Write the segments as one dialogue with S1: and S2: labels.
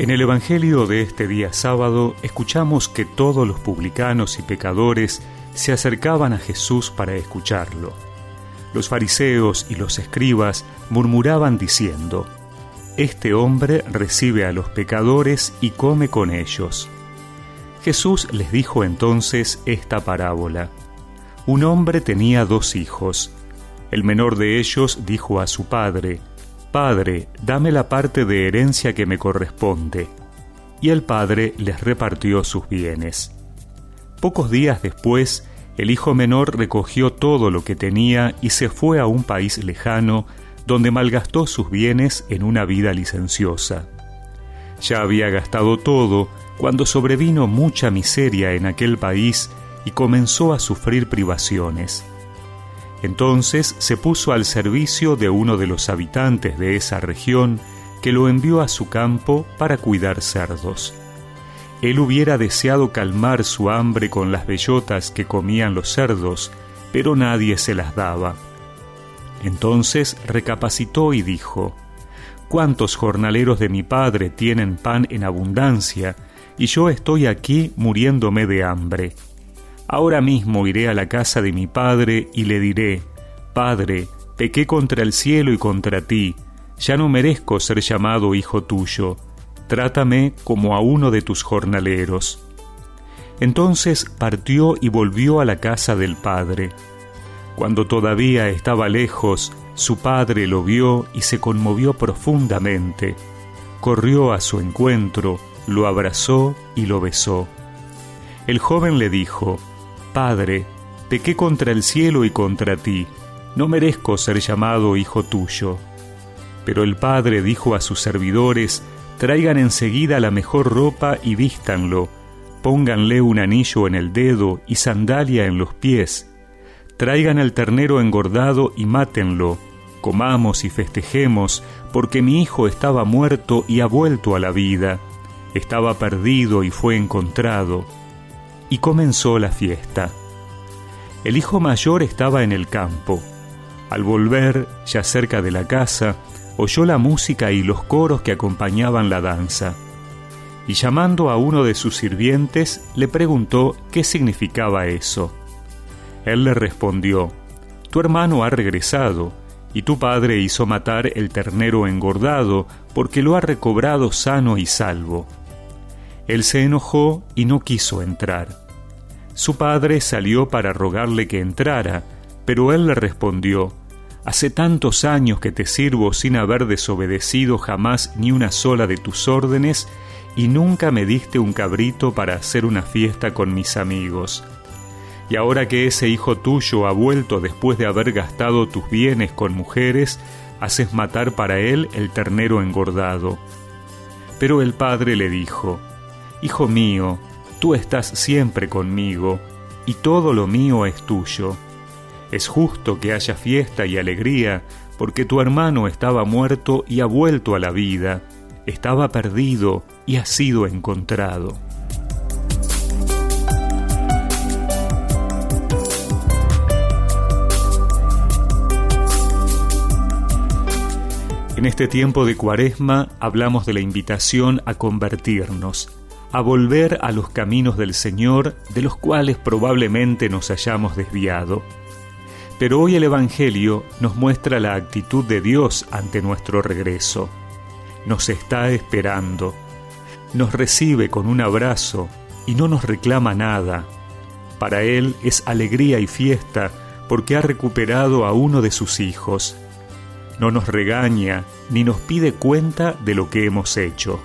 S1: En el Evangelio de este día sábado escuchamos que todos los publicanos y pecadores se acercaban a Jesús para escucharlo. Los fariseos y los escribas murmuraban diciendo, Este hombre recibe a los pecadores y come con ellos. Jesús les dijo entonces esta parábola. Un hombre tenía dos hijos. El menor de ellos dijo a su padre, Padre, dame la parte de herencia que me corresponde. Y el padre les repartió sus bienes. Pocos días después, el hijo menor recogió todo lo que tenía y se fue a un país lejano, donde malgastó sus bienes en una vida licenciosa. Ya había gastado todo cuando sobrevino mucha miseria en aquel país y comenzó a sufrir privaciones. Entonces se puso al servicio de uno de los habitantes de esa región que lo envió a su campo para cuidar cerdos. Él hubiera deseado calmar su hambre con las bellotas que comían los cerdos, pero nadie se las daba. Entonces recapacitó y dijo, ¿Cuántos jornaleros de mi padre tienen pan en abundancia, y yo estoy aquí muriéndome de hambre? Ahora mismo iré a la casa de mi padre y le diré, Padre, pequé contra el cielo y contra ti, ya no merezco ser llamado hijo tuyo, trátame como a uno de tus jornaleros. Entonces partió y volvió a la casa del padre. Cuando todavía estaba lejos, su padre lo vio y se conmovió profundamente. Corrió a su encuentro, lo abrazó y lo besó. El joven le dijo, Padre, pequé contra el cielo y contra ti, no merezco ser llamado hijo tuyo. Pero el padre dijo a sus servidores, traigan enseguida la mejor ropa y vístanlo, pónganle un anillo en el dedo y sandalia en los pies, traigan el ternero engordado y mátenlo, comamos y festejemos, porque mi hijo estaba muerto y ha vuelto a la vida, estaba perdido y fue encontrado y comenzó la fiesta. El hijo mayor estaba en el campo. Al volver, ya cerca de la casa, oyó la música y los coros que acompañaban la danza. Y llamando a uno de sus sirvientes, le preguntó qué significaba eso. Él le respondió, Tu hermano ha regresado, y tu padre hizo matar el ternero engordado, porque lo ha recobrado sano y salvo. Él se enojó y no quiso entrar. Su padre salió para rogarle que entrara, pero él le respondió, Hace tantos años que te sirvo sin haber desobedecido jamás ni una sola de tus órdenes, y nunca me diste un cabrito para hacer una fiesta con mis amigos. Y ahora que ese hijo tuyo ha vuelto después de haber gastado tus bienes con mujeres, haces matar para él el ternero engordado. Pero el padre le dijo, Hijo mío, tú estás siempre conmigo, y todo lo mío es tuyo. Es justo que haya fiesta y alegría, porque tu hermano estaba muerto y ha vuelto a la vida, estaba perdido y ha sido encontrado. En este tiempo de cuaresma hablamos de la invitación a convertirnos, a volver a los caminos del Señor de los cuales probablemente nos hayamos desviado. Pero hoy el Evangelio nos muestra la actitud de Dios ante nuestro regreso. Nos está esperando, nos recibe con un abrazo y no nos reclama nada. Para Él es alegría y fiesta porque ha recuperado a uno de sus hijos. No nos regaña ni nos pide cuenta de lo que hemos hecho.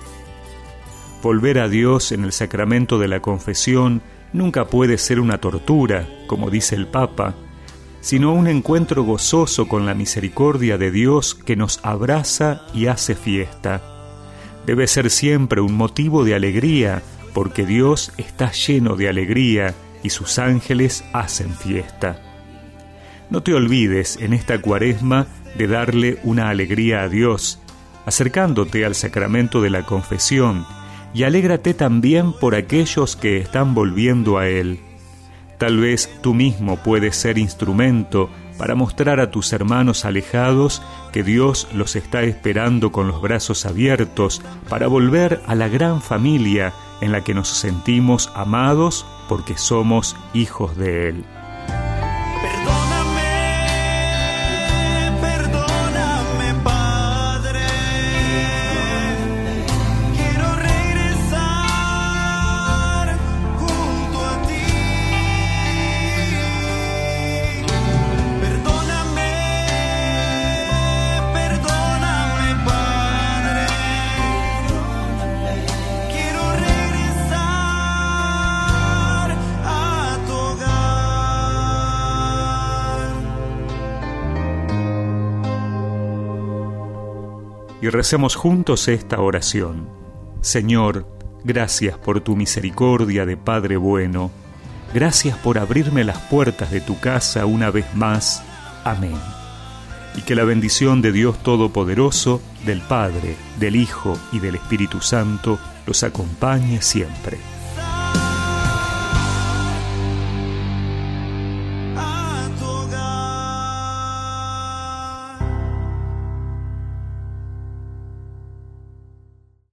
S1: Volver a Dios en el sacramento de la confesión nunca puede ser una tortura, como dice el Papa, sino un encuentro gozoso con la misericordia de Dios que nos abraza y hace fiesta. Debe ser siempre un motivo de alegría, porque Dios está lleno de alegría y sus ángeles hacen fiesta. No te olvides en esta cuaresma de darle una alegría a Dios, acercándote al sacramento de la confesión, y alégrate también por aquellos que están volviendo a Él. Tal vez tú mismo puedes ser instrumento para mostrar a tus hermanos alejados que Dios los está esperando con los brazos abiertos para volver a la gran familia en la que nos sentimos amados porque somos hijos de Él. Y recemos juntos esta oración. Señor, gracias por tu misericordia de Padre bueno, gracias por abrirme las puertas de tu casa una vez más. Amén. Y que la bendición de Dios Todopoderoso, del Padre, del Hijo y del Espíritu Santo los acompañe siempre.